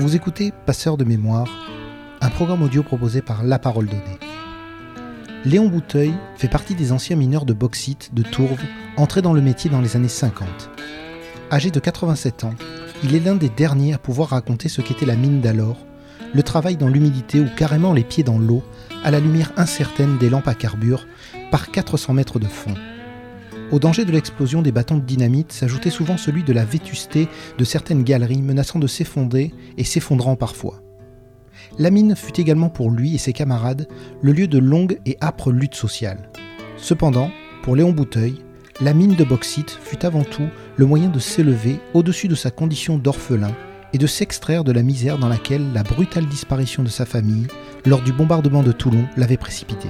Vous écoutez Passeur de mémoire, un programme audio proposé par La Parole Donnée. Léon Bouteuil fait partie des anciens mineurs de bauxite de Tourve entrés dans le métier dans les années 50. Âgé de 87 ans, il est l'un des derniers à pouvoir raconter ce qu'était la mine d'alors, le travail dans l'humidité ou carrément les pieds dans l'eau, à la lumière incertaine des lampes à carbure, par 400 mètres de fond. Au danger de l'explosion des bâtons de dynamite s'ajoutait souvent celui de la vétusté de certaines galeries menaçant de s'effondrer et s'effondrant parfois. La mine fut également pour lui et ses camarades le lieu de longues et âpres luttes sociales. Cependant, pour Léon Bouteuil, la mine de bauxite fut avant tout le moyen de s'élever au-dessus de sa condition d'orphelin et de s'extraire de la misère dans laquelle la brutale disparition de sa famille lors du bombardement de Toulon l'avait précipité.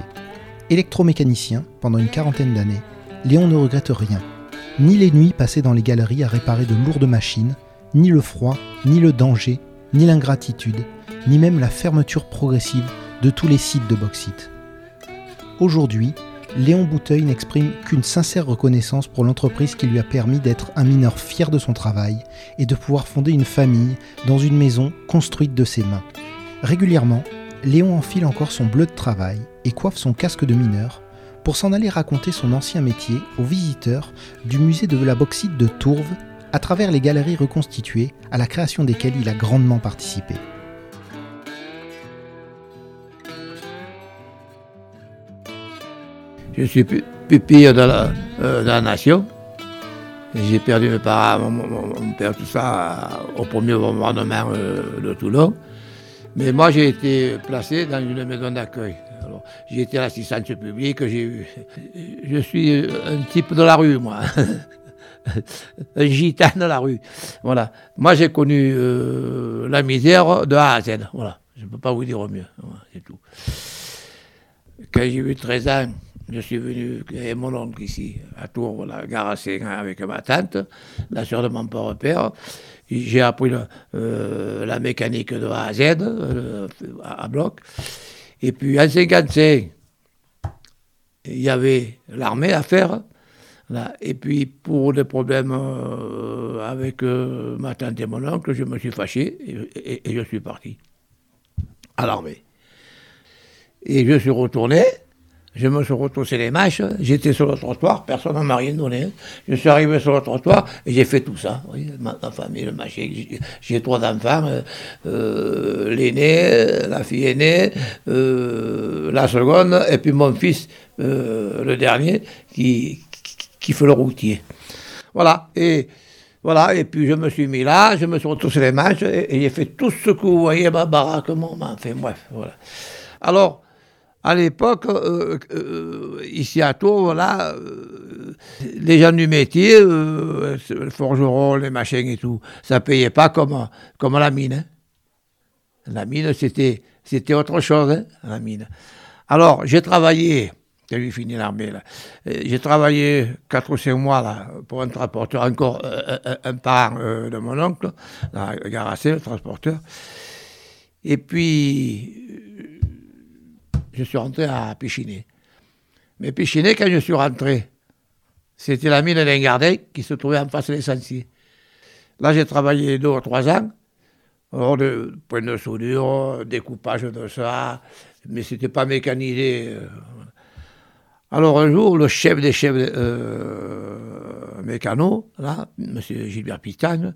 Électromécanicien pendant une quarantaine d'années, Léon ne regrette rien. Ni les nuits passées dans les galeries à réparer de lourdes machines, ni le froid, ni le danger, ni l'ingratitude, ni même la fermeture progressive de tous les sites de bauxite. Aujourd'hui, Léon Bouteuil n'exprime qu'une sincère reconnaissance pour l'entreprise qui lui a permis d'être un mineur fier de son travail et de pouvoir fonder une famille dans une maison construite de ses mains. Régulièrement, Léon enfile encore son bleu de travail et coiffe son casque de mineur pour s'en aller raconter son ancien métier aux visiteurs du musée de la bauxite de Tourve à travers les galeries reconstituées à la création desquelles il a grandement participé. Je suis pupille de la, euh, la nation. J'ai perdu mes parents, mon, mon, père, tout ça, au premier bombardement euh, de Toulon. Mais moi, j'ai été placé dans une maison d'accueil. J'ai été l'assistante publique, je suis un type de la rue, moi. un gitan de la rue. Voilà. Moi, j'ai connu euh, la misère de A à Z. Voilà. Je ne peux pas vous dire mieux. c'est tout. Quand j'ai eu 13 ans, je suis venu avec mon oncle ici, à Tours, la gare avec ma tante, la soeur de mon père. J'ai appris euh, la mécanique de A à Z, euh, à, bloc. Et puis en 55, il y avait l'armée à faire. Et puis pour des problèmes euh, avec ma tante et mon oncle, je me suis fâché et je suis parti à l'armée. Et je suis retourné. Je me suis retroussé les manches, j'étais sur le trottoir, personne ne m'a rien donné. Je suis arrivé sur le trottoir et j'ai fait tout ça. ma, famille, le machin. J'ai trois enfants, euh, euh, l'aîné, la fille aînée, euh, la seconde, et puis mon fils, le dernier, qui, qui, fait le routier. Voilà. Et voilà, et puis je me suis mis là, je me suis retroussé les manches et, j'ai fait tout ce que vous voyez, ma baraque, mon fait, bref, voilà. Alors, à l'époque, euh, euh, ici à Tours, euh, les gens du métier, le forgeron, les machins et tout, ça payait pas comme, comme la mine. Hein. La mine, c'était, autre chose, hein, la mine. Alors, j'ai travaillé, j'ai fini l'armée, là. J'ai travaillé 4 ou 5 mois, là, pour un transporteur, encore un, parent de mon oncle, Garassé, le transporteur. Et puis, je suis rentré à Péchiné. Mais Péchiné, quand je suis rentré, c'était la mine d'Engardin qui se trouvait en face des Sentiers. Là, j'ai travaillé deux ou trois ans. Alors, de point de soudure, découpage de ça, mais ce n'était pas mécanisé. Alors, un jour, le chef des chefs euh, mécanos, là, M. Gilbert Pistagne,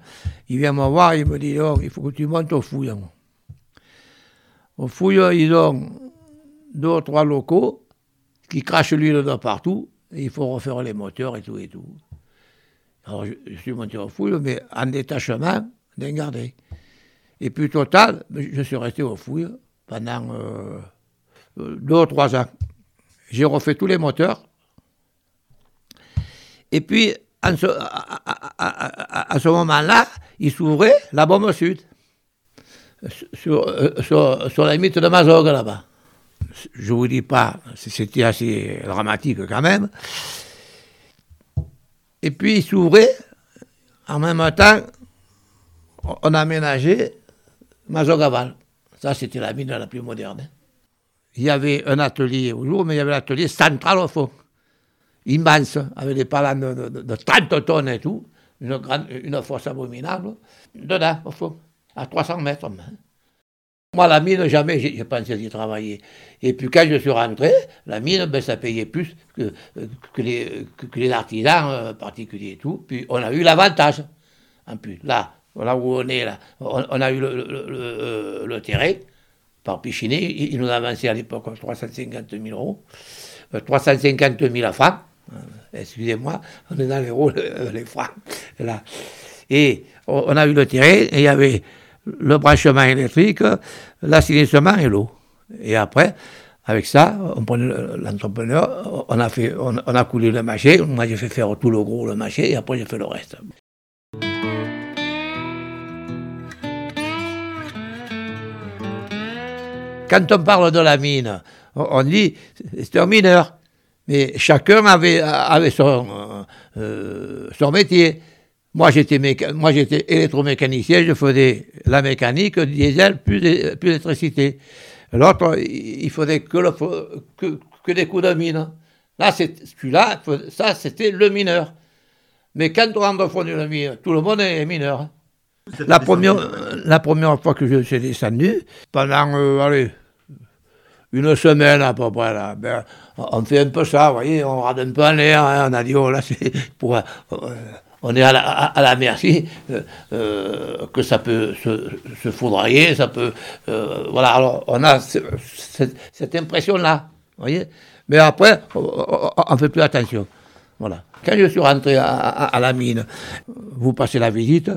il vient me voir, il me dit il faut que tu montes au fouille. Au fouille, ils ont deux ou trois locaux qui crachent l'huile de partout, et il faut refaire les moteurs et tout et tout. Alors je, suis monté au fouille, mais en détachement d'un gardé. Et puis total, je suis resté au fouille pendant euh, deux ou trois ans. J'ai refait tous les moteurs. Et puis, à, ce moment-là, il s'ouvrait la bombe sud, sur, euh, sur la limite de Mazog là-bas je vous dis pas, c'était assez dramatique quand même. Et puis il s'ouvrait, en même temps, on a aménagé Mazogaval. Ça, c'était la mine la plus moderne. Il y avait un atelier au jour, mais il y avait l'atelier central au fond, immense, avec des palans de, 30 tonnes et tout, une force abominable, dedans, au fond. à 300 mètres. Moi, la mine, jamais j'ai pensé d'y travailler. Et puis quand je suis rentré, la mine, ben, ça payait plus que, que, les, que, les, artisans euh, particuliers et tout. Puis on a eu l'avantage, en plus. Là, là où on est, là, on, a eu le, le, le, terrain par Pichiné. Il, nous a avancé à l'époque 350 000 euros. 350 euh, 000 francs. Euh, excusez-moi, on est dans les, rôles, les francs. Là. Et on a eu le terrain et il y avait le branchement électrique, l'assainissement et l'eau. Et après, avec ça, on prenait l'entrepreneur, on a fait, on, a coulé le marché. Moi, j'ai fait faire tout le gros le marché et après j'ai fait le reste. Quand on parle de la mine, on dit c'est un mineur, mais chacun avait, avait son, euh, son métier. Moi, j'étais, moi, j'étais électromécanicien, je faisais la mécanique, diesel, plus, plus l'électricité. L'autre, il faisait que, le, que, que, des coups de mine. Là, celui-là, ça, c'était le mineur. Mais quand on rentre au fond d'une mine, tout le monde est mineur. La première, la première fois que je suis descendu, pendant, euh, allez, une semaine à peu près, là, ben, on fait un peu ça, vous voyez, on rade un peu en l'air, hein, on a dit, oh là, c'est pour... Euh, on est à la, merci euh, euh, que ça peut se, se ça peut. Euh, voilà, alors on a cette, impression-là, voyez. Mais après, on ne fait plus attention. Voilà. Quand je suis rentré à, la mine, vous passez la visite,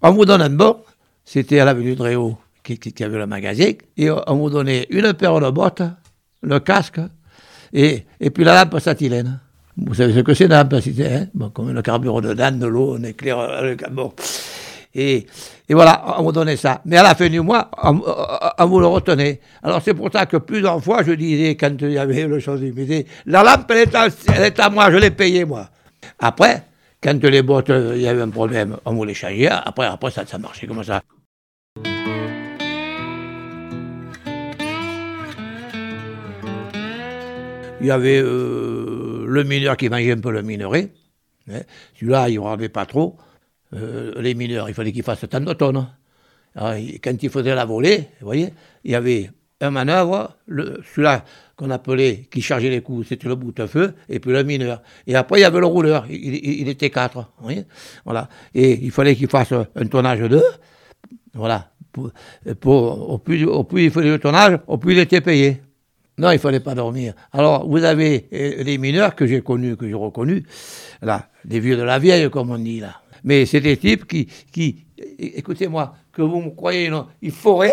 on vous donne un bon, c'était à l'avenue de Réau qui, qui, avait le magasin, et on vous donnait une paire de bottes, le casque, et, et puis la lampe satilène. Vous savez ce que c'est d'âme, hein? Comme le carburant de Dan, de l'eau, on éclaire euh, le bon. Et, voilà, on vous donnait ça. Mais à la fin du mois, on, vous le retenait. Alors c'est pour ça que plusieurs fois, je disais, quand il y avait le chose, je la lampe, elle est, à, elle est à moi, je l'ai payée, moi. Après, quand les bottes, il y avait un problème, on vous les changeait. Après, après ça, ça marchait comme ça. Il y avait euh, le mineur qui mangeait un peu le minerai. Hein. Celui-là, il ne rendait pas trop. Euh, les mineurs, il fallait qu'ils fassent tant de tonnes. quand il faisait la volée, voyez, il y avait un manœuvre, celui-là qu'on appelait, qui chargeait les coups, c'était le bout de feu, et puis le mineur. Et après, il y avait le rouleur, il, était quatre. Voilà. Et il fallait qu'il fasse un tonnage de, voilà. Pour, au, plus, au plus il faisait le tonnage, au plus il était payé. Non, il fallait pas dormir. Alors, vous avez euh, les mineurs que j'ai connus, que j'ai reconnus, là, des vieux de la vieille, comme on dit là. Mais c'est des types qui, qui écoutez-moi, que vous me croyez, non, ils foraient,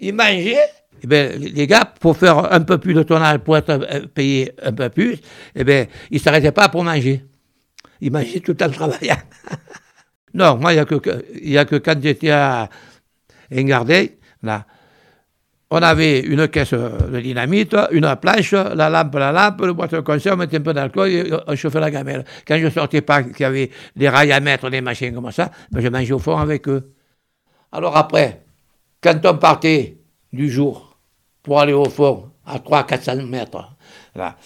ils mangeaient. Eh bien, les gars, pour faire un peu plus de tonnage, pour être euh, payés un peu plus, eh bien, ils ne s'arrêtaient pas pour manger. Ils mangeaient tout en travaillant. non, moi, il n'y a, que, a que quand j'étais à Engardé, là, on avait une caisse de dynamite, une planche, la lampe, la lampe, le boîte de conserve, on mettait un peu d'alcool et on chauffait la gamelle. Quand je sortais pas, qu'il y avait des rails à mettre, des machines comme ça, ben je mangeais au fond avec eux. Alors après, quand on partait du jour pour aller au fond, à 300-400 mètres, là,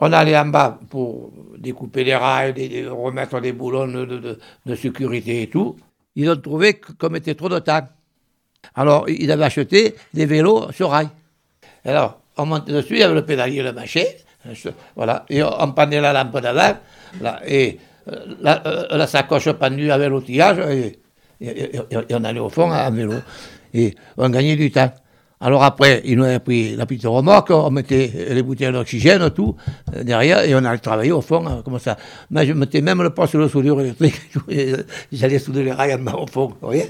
on allait en bas pour découper les rails, remettre des boulons de, de sécurité et tout. Ils ont trouvé qu'on mettait trop de temps. Alors, il avait acheté des vélos sur rail. Alors, on montait dessus, il y avait le pédalier, le machin, voilà, et on pendait la lampe d'avant, et euh, euh, la, sacoche pendue avec l'outillage, et, on allait au fond en vélo. Et on gagnait du temps. Alors après, ils nous avaient pris la petite remorque, on mettait les bouteilles d'oxygène, tout, euh, derrière, et on allait travailler au fond, comme ça. Moi, je mettais même le poste de soudure électrique, j'allais souder les rails au fond, vous voyez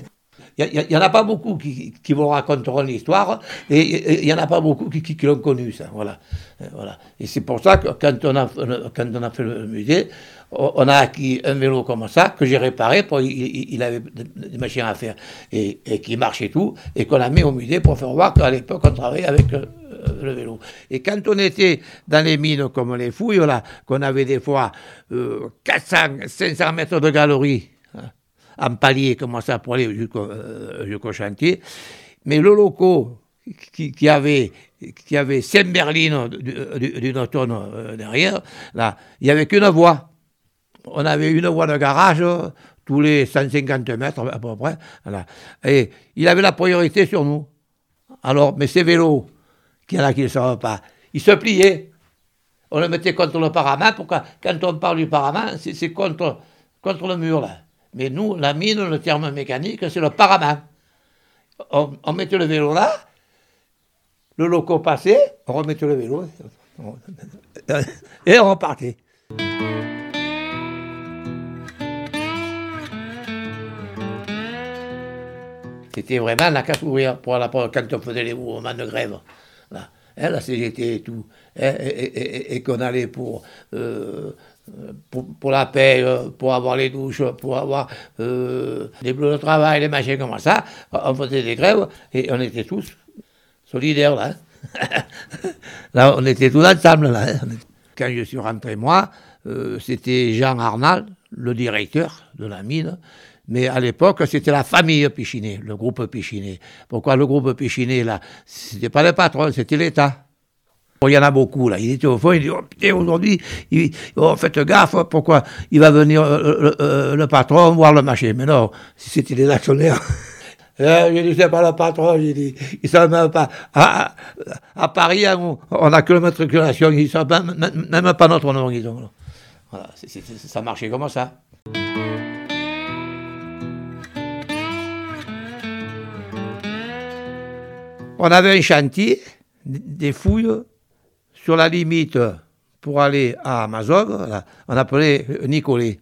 il n'y en a pas beaucoup qui, qui vous raconteront l'histoire, et il n'y en a pas beaucoup qui, qui, l'ont connu, ça. Voilà. Euh, voilà. Et c'est pour ça que quand on, a, quand on a fait le musée, on a acquis un vélo comme ça, que j'ai réparé, pour, il, avait des machines à faire, et, et qui marchait tout, et qu'on a mis au musée pour faire voir qu'à l'époque, on travaillait avec euh, le vélo. Et quand on était dans les mines comme les fouilles, là, qu'on avait des fois 400, euh, 500 mètres de galerie, en palier comme ça pour aller euh, jusqu'au chantier. Mais le loco qui, avait qui avait cinq berlines d'une tonne euh, derrière, là, il n'y avait qu'une voie. On avait une voie de garage, tous les 150 mètres à peu près. Et il avait la priorité sur nous. Alors, mais ces vélos, qu'il y en a qui ne savent pas, ils se pliaient. On le mettait contre le parament. Pourquoi Quand on parle du parament, c'est contre, contre le mur, là. Mais nous, la mine, le terme mécanique, c'est le parament. On, mettait le vélo là, le loco passait, on remettait le vélo, et on repartait. C'était vraiment la casse ouvrière pour la, quand on faisait les mouvements de grève. Hein, la CGT et tout. Et, qu'on allait pour, euh, pour, la paix, euh, pour avoir les douches, pour avoir euh, les bleus de travail, les machins comme ça. On faisait des grèves et on était tous solidaires là. Hein. là, on était tous ensemble là. Quand je suis rentré, moi, c'était Jean Arnal, le directeur de la mine, mais à l'époque, c'était la famille Pichinet, le groupe Pichinet. Pourquoi le groupe Pichinet, là? C'était pas le patron, c'était l'État. Il y en a beaucoup, là. Il était au fond, il dit Oh putain, aujourd'hui, oh, faites gaffe, pourquoi Il va venir euh, euh, euh, le, patron voir le marché. Mais non, c'était des actionnaires. J'ai dit, c'est pas le patron, j'ai dit, ils savent même pas. À, Paris, hein, on n'a que la matriculation, ils savent même, pas notre nom, Voilà, ça marchait comme ça. On avait un chantier, des fouilles sur la limite pour aller à Amazon, on appelait Nicolet.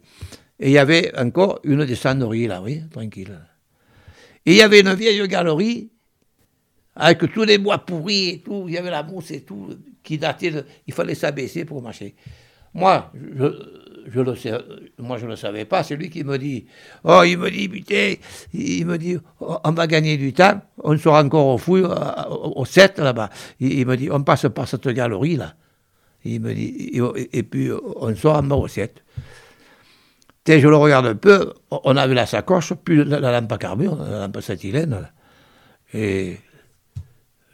Et il y avait encore une descenderie là, oui, tranquille. Et il y avait une vieille galerie avec tous les bois pourris et tout, il y avait la mousse et tout, qui datait, de, il fallait s'abaisser pour marcher. Moi, je, je sais, moi je ne le savais pas, c'est lui qui me dit, oh il me dit, il me dit, oh, on va gagner du temps, on sera encore au fouille, au 7 là-bas. Il, me dit, on passe par cette galerie là. Il me dit, et, puis on sort en bas au 7. je le regarde un peu, on avait la sacoche, puis la, lampe à carbure, la lampe acétylène, et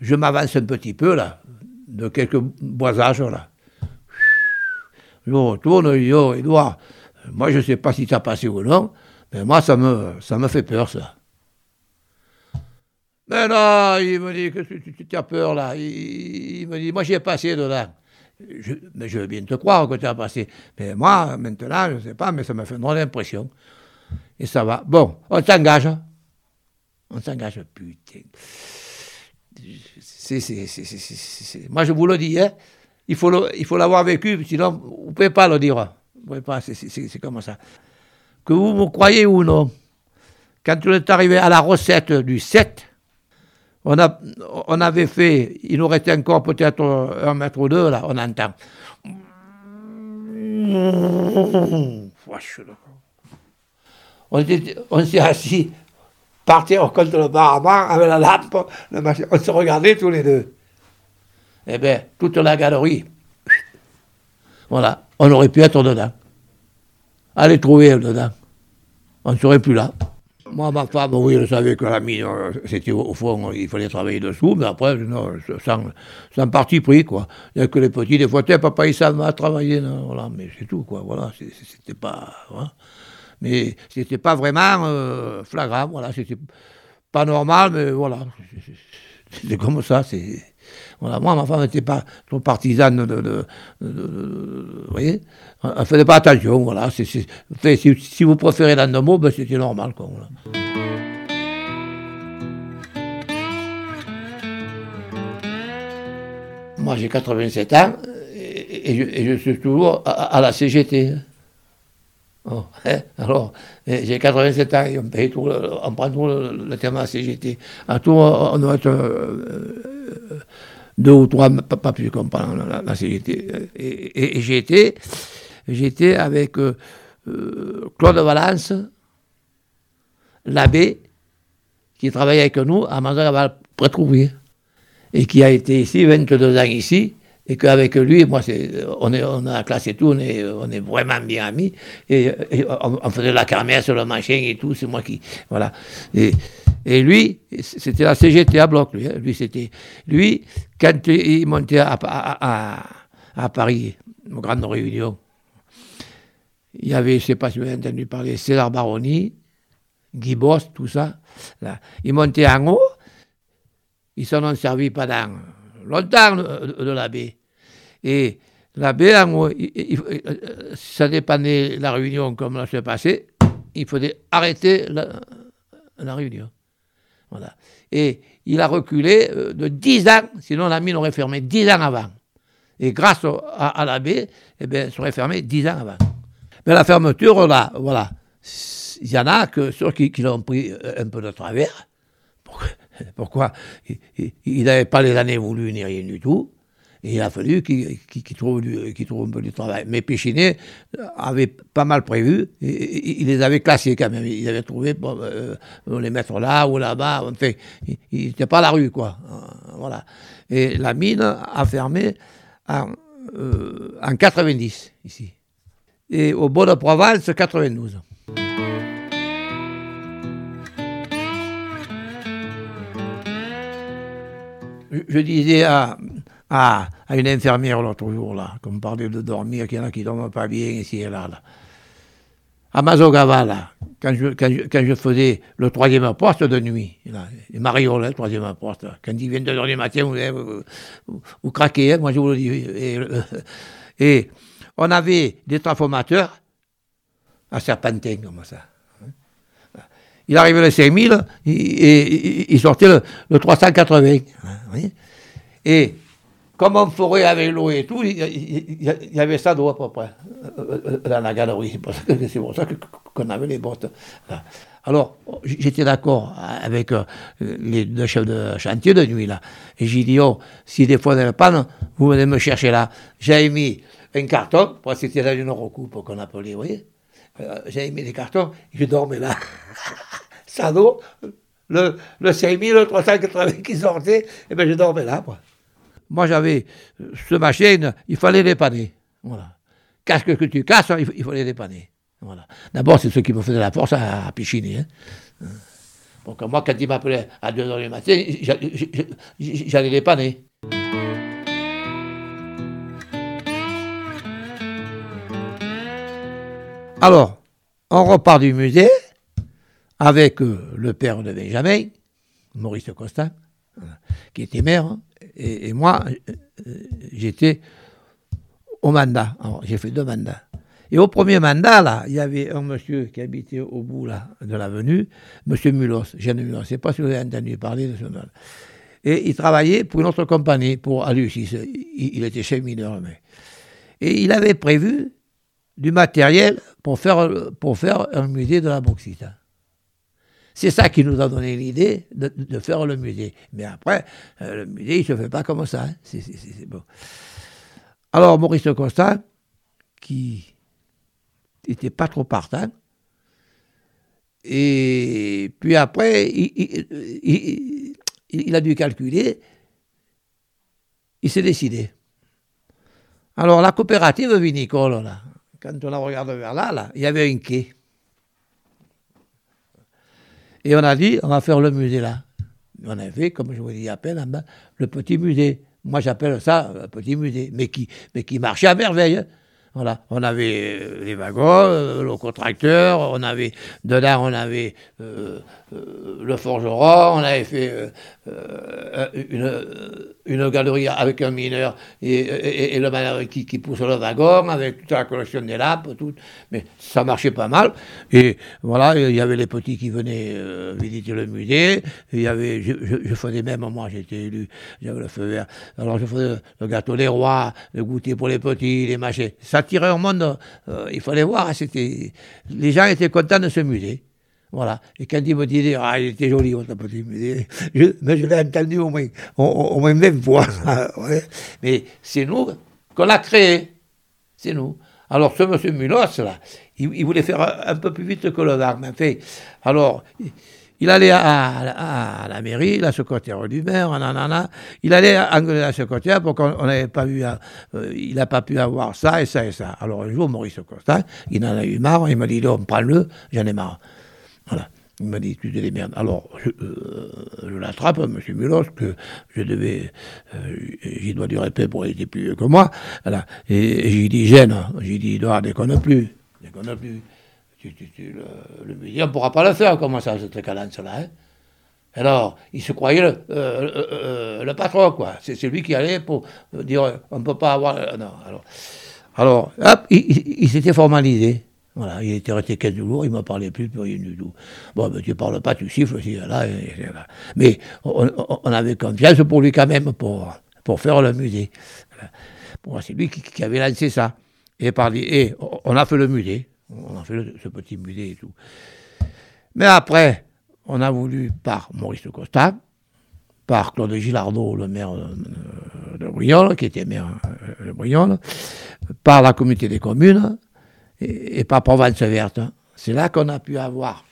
je m'avance un petit peu là, de quelques boisages là. Je retourne, je dis, oh, Edouard, moi je ne sais pas si ça passé ou non, mais moi ça me, ça me fait peur ça. Mais non, il me dit que tu, as peur là. Il, me dit, moi j'ai passé dedans. Mais je veux bien te croire que tu as passé. Mais moi, maintenant, je ne sais pas, mais ça me fait une drôle d'impression. Et ça va. Bon, on s'engage. On s'engage, putain. Moi, je vous le dis, hein, il faut, l'avoir vécu, sinon vous ne pouvez pas le dire. Vous pouvez pas, c'est comme ça. Que vous me croyez ou non, quand on est arrivé à la recette du 7, on, a, on avait fait, il nous restait encore peut-être un mètre ou deux, là, on entend. On, on s'est assis par terre contre le paravent avec la lampe, on se regardait tous les deux eh bien, toute la galerie, voilà, on aurait pu être dedans. Allez trouver dedans. On ne serait plus là. Moi, ma femme, oui, elle savait que la mine, euh, c'était au fond, il fallait travailler dessous, mais après, non, sans, parti pris, quoi. Il n'y a que les petits, des fois, papa, il savent travailler, non, voilà, mais c'est tout, quoi, voilà, c'était pas, hein. mais c'était pas vraiment euh, flagrant, voilà, c'était pas normal, mais voilà, c'était comme ça, c'est moi, ma femme n'était pas trop partisane de. vous voyez Elle ne faisait pas attention, voilà. si, vous préférez dans mot, ben, c'était normal, quoi. Moi, j'ai 87 ans et, je, suis toujours à, la CGT. Oh, hein, alors, j'ai 87 ans et tout, on prend tout le, terme à la CGT. À tout, on doit être euh, deux ou trois, pas, plus comprendre la, la CGT. Et, et, j'étais, j'étais avec euh, euh, Claude Valence, l'abbé, qui travaillait avec nous à Manzanaval, prêtre et qui a été ici, 22 ans ici, et qu'avec lui, moi, on, est, on a la classe et tout, on est, on est vraiment bien amis, et, on, faisait la kermesse, le machin et tout, c'est moi qui, voilà. Et, et lui, c'était la CGT à bloc, lui. Hein. Lui, c'était, lui, quand il montait à, à, Paris, aux grandes réunions, il y avait, je ne sais pas si vous avez entendu parler, César Baroni, Guy Boss, tout ça. Là. Ils montaient en haut, ils s'en ont servi pendant longtemps de, de l'abbé. Et l'abbé, en haut, ça dépendait la réunion comme ça s'est passé, il fallait arrêter la, la réunion. Voilà. Et il a reculé euh, de 10 ans, sinon la mine aurait fermé 10 ans avant. Et grâce à, l'abbé, eh bien, ça aurait fermé 10 ans avant. Mais la fermeture, là, voilà, il y en a que ceux qui, l'ont pris euh, un peu de travers. Pourquoi, Il n'avait pas les années voulues ni rien du tout. Et il a fallu qu'il trouve, trouve, un peu du travail. Mais Péchinet avait pas mal prévu. Et, il les avait classés quand même. Il avait trouvé pour, euh, les mettre là ou là-bas. Enfin, il n'était pas à la rue, quoi. Euh, voilà. Et la mine a fermé en, en 90, ici. Et au Bois de Provence, 92. Je disais à, à, une infirmière l'autre jour, là, comme on parlait de dormir, qu'il y en a qui ne dorment pas bien ici et là. là. À Mazogava, là, quand je, quand, quand je, faisais le troisième poste de nuit, là, Mario, le troisième poste, quand il vient de h du matin, vous, vous, craquez, hein, moi je vous le dis. Et, et on avait des transformateurs à Serpentin, comme ça. Il arrivait le 5000 et, il sortait le, le 380. Et comme on ferait avec l'eau et tout, il y, avait ça d'eau à peu près dans la galerie. C'est pour ça qu'on avait les bottes. Alors, j'étais d'accord avec euh, les deux chefs de chantier de nuit, là. Et j'ai dit, oh, si des fois a panne, vous venez me chercher là. J'avais mis un carton, c'était là une recoupe qu'on appelait, vous voyez. Euh, j'avais mis des cartons, je dormais là. ça d'eau, le, le 5000, le 380 qui sortait, et bien je dormais là, quoi. Moi, j'avais euh, ce machine, il fallait dépanner. Voilà. Casque que tu casses, il, il fallait dépanner. Voilà. D'abord, c'est ce qui me faisait la force à, à Pichini. Hein. Donc, moi, quand il m'appelait à 2 h du matin, j'allais dépanner. Alors, on repart du musée avec euh, le père de Benjamin, Maurice Costa, qui était maire, et, moi, euh, j'étais au mandat. J'ai fait deux mandats. Et au premier mandat, là, il y avait un monsieur qui habitait au bout là, de l'avenue, monsieur Mulos, Jeanne Mulos. Je ne sais pas si vous avez entendu parler de ce nom. Et il travaillait pour une autre compagnie, pour Alucis. Il, était chemineur. Mais. Et il avait prévu du matériel pour faire, pour faire un musée de la bauxite. C'est ça qui nous a donné l'idée de, faire le musée. Mais après, euh, le musée, il ne se fait pas comme ça. Hein. Alors, Maurice Constant, qui n'était pas trop partant, et puis après, il, a dû calculer, il s'est décidé. Alors, la coopérative vinicole, là, quand on la regarde vers là, là, il y avait un quai. Et on a dit, on va faire le musée là. On a fait, comme je vous dis à peine, le petit musée. Moi, j'appelle ça un petit musée, mais qui, mais qui marchait à merveille. Voilà, on avait euh, les wagons, euh, le contracteur, on avait dedans, on avait euh, le forgeron, on avait fait une, une, galerie avec un mineur et, le mineur qui, pousse le wagon, avec toute la collection des lampes, tout. Mais ça marchait pas mal. Et voilà, il y avait les petits qui venaient visiter le musée. Il y avait, je, je, faisais même, moi j'étais élu, j'avais le feu vert. Alors je faisais le gâteau des rois, le goûter pour les petits, les machins. Ça tirait au monde, euh, il fallait voir, c'était, les gens étaient contents de ce musée. Voilà. Et quand il me disait, ah, il était joli, votre petit musée, mais je l'ai entendu au moins, au, moins 20 fois. Mais c'est nous qu'on l'a créé. C'est nous. Alors, ce monsieur Mulos, là, il, voulait faire un, peu plus vite que le VAR. Mais fait, alors, il allait à, la mairie, la secrétaire du maire, nanana. Il allait engueuler la secrétaire pour qu'on n'avait pas eu, euh, il n'a pas pu avoir ça et ça et ça. Alors un jour, Maurice Costa, il en a eu marre, il m'a dit, non, prends-le, j'en ai marre. Il m'a dit, tu te démerdes. Alors, je, euh, l'attrape, M. Mulos, que je devais, euh, j'y dois du respect pour il était plus vieux que moi. Voilà. Et, j'ai dit, gêne, j'ai dit, il doit déconne plus. Dès qu'on n'a plus le, musée, on pourra pas le faire, comment ça, cette cadence-là. Hein alors, il se croyait le, euh, le patron, quoi. C'est lui qui allait pour dire on ne peut pas avoir. non, alors, alors hop, il s'était formalisé. Il était resté 15 jours, il ne m'a parlé plus, plus rien du tout. Bon, ben, tu ne parles pas, tu siffles, aussi, là, Mais on, avait confiance pour lui quand même, pour, pour faire le musée. c'est lui qui, avait lancé ça. Et, on a fait le musée, on a fait ce petit musée et tout. Mais après, on a voulu, par Maurice Costa, par Claude Gilardot, le maire de Brionne, qui était maire euh, de Brionne, par la communauté des communes, et, pas Provence verte. C'est là qu'on a pu avoir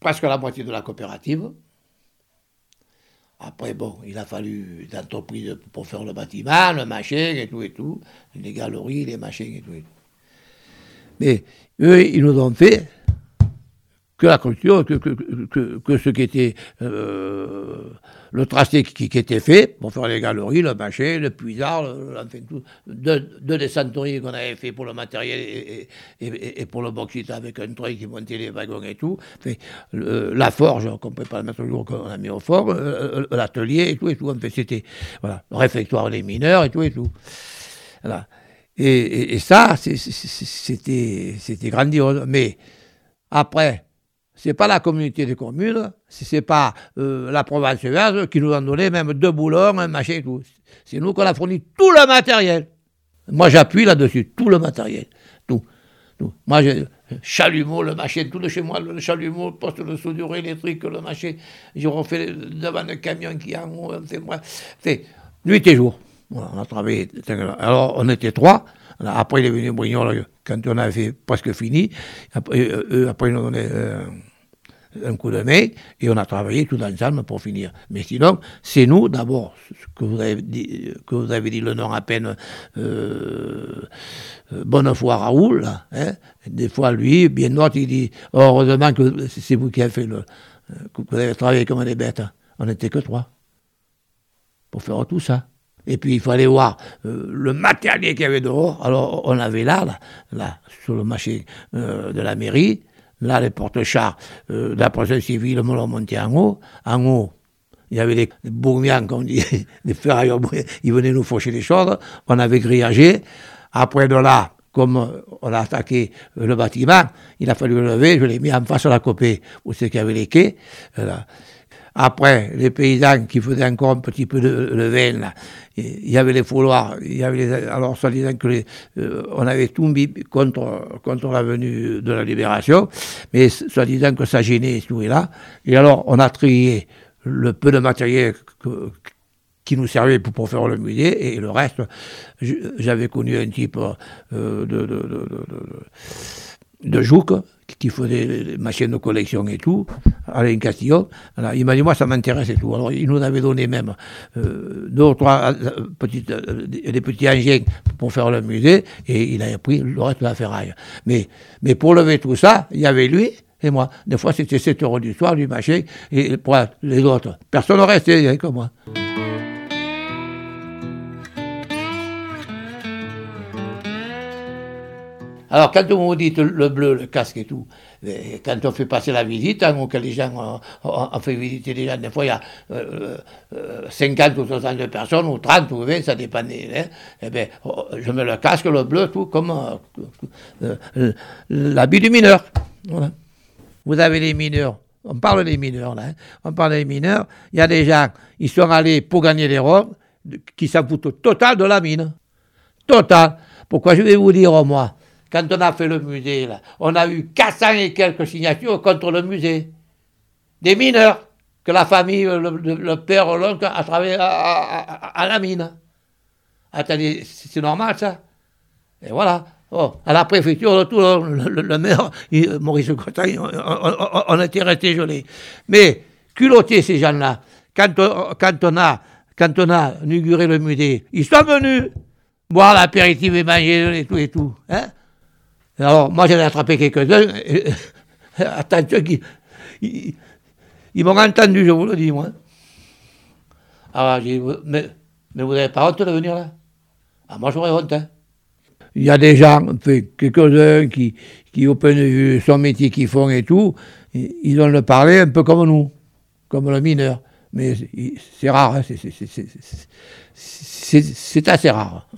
presque la moitié de la coopérative. Après, bon, il a fallu des entreprises pour faire le bâtiment, le machin et tout et tout, les galeries, les machines et tout et tout. Mais eux, ils nous ont fait la culture, que, que, que, ce qui était euh, le tracé qui, était fait pour faire les galeries, le machin, le puisard, enfin tout, deux, des qu'on avait fait pour le matériel et, et, pour le bauxite avec un truc qui montait les wagons et tout, la forge qu'on ne peut pas mettre au jour qu'on a mis au fort, euh, euh, l'atelier et tout et tout, fait c'était voilà, le réfectoire des mineurs et tout et tout. Et, ça, c'était grandiose. Mais après, ce n'est pas la communauté des communes, ce n'est pas euh, la province verte qui nous a donné même deux boulons, un machin et tout. C'est nous qu'on a fourni tout le matériel. Moi, j'appuie là-dessus, tout le matériel. Tout. Moi, j'ai chalumeau, le machin, tout de chez moi, le chalumeau, le poste de soudure électrique, le machin. J'ai refait devant le camion qui a en fait, bref. Fait, nuit et jour. on a travaillé. Alors, on était trois. Après, il est venu Brignon, quand on avait presque fini. Après, euh, après ils nous donnaient euh, un coup de main et on a travaillé tout ensemble pour finir. Mais sinon, c'est nous, d'abord, que vous avez dit, que vous avez dit le nom à peine euh, Bonnefoy Raoul. Hein. Des fois, lui, bien d'autres, il dit heureusement que c'est vous qui avez fait le. que vous avez travaillé comme des bêtes. On n'était que trois pour faire tout ça. Et puis il fallait voir euh, le matériel qu'il y avait dehors. Alors on avait là, là, sur le marché euh, de la mairie, là les porte-chars euh, la protection civile me l'ont monté en haut. En haut, il y avait des bourmians, comme on dit, des ferrailleurs, ils venaient nous faucher les choses. On avait grillagé. Après de là, comme on a attaqué le bâtiment, il a fallu le lever, je l'ai mis en face de la copée où c'est qu'il y avait les quais. Après, les paysans qui faisaient encore un petit peu de, vin, là, il y avait les fouloirs, il y avait les, alors soi-disant que les, euh, on avait tout mis contre, contre la venue de la libération, mais soi-disant que ça gênait tout et là. Et alors, on a trié le peu de matériel qui nous servait pour, faire le musée, et le reste, j'avais connu un type euh, de, de, de, de, Jouque, qui faisait les machines de collection et tout, Alain Castillon. Il m'a dit, moi, ça m'intéresse et tout. Alors, il nous avait donné même euh, deux ou trois euh, petites, euh, des petits engins pour faire le musée, et il a pris le reste de la ferraille. Mais, mais pour lever tout ça, il y avait lui et moi. Des fois, c'était 7 euros du soir, du machin, et pour les autres, personne ne restait, comme moi. Alors, quand on vous dit le bleu, le casque et tout, quand on fait passer la visite, hein, que les gens, on, fait visiter les gens, des fois il y a 50 euh, euh, ou 60 personnes, ou 30 ou 20, ça dépendait. Hein, eh bien, oh, je mets le casque, le bleu, tout comme euh, l'habit du mineur. Vous avez les mineurs. On parle des mineurs, là. Hein. On parle des mineurs. Il y a des gens, ils sont allés pour gagner des robes, qui s'en foutent total de la mine. Total. Pourquoi je vais vous dire, moi quand on a fait le musée, on a eu 400 et quelques signatures contre le musée. Des mineurs que la famille, le, père l'oncle a travaillé à, la mine. Attendez, c'est normal ça? Et voilà. Oh, à la préfecture, tout, le, maire, Maurice Cottagne, on, était resté gelés. Mais culottés ces gens-là, quand, quand, on a, quand on a inauguré le musée, ils sont venus boire l'apéritif et manger et tout et tout. Hein? Alors, moi, j'en ai attrapé quelques-uns. Attention, ils, ils, m'ont entendu, je vous le dis, moi. Alors, j'ai dit, mais, mais vous n'avez pas honte de venir là? Ah, moi, j'aurais honte. Hein. il y a des gens, quelques-uns qui, qui, au point de vue son métier qu'ils font et tout, ils ont le parler un peu comme nous, comme le mineur. Mais c'est rare, hein, c'est assez rare.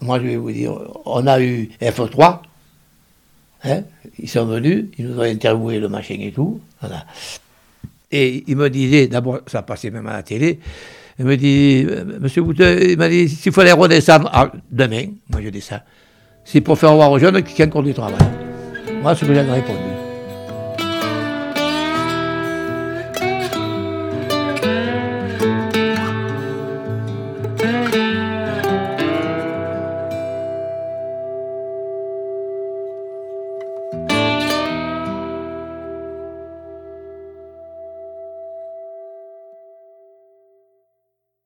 Moi, je vais vous dire, on a eu F3, hein, ils sont venus, ils nous ont interviewé le machin et tout. Voilà. Et il me disait, d'abord, ça passait même à la télé, il me dit, Monsieur Bouteux, il m'a dit, s'il fallait redescendre demain, moi je dis ça, c'est pour faire voir aux jeunes qu'il y a encore du travail. Moi, ce que j'ai répondu.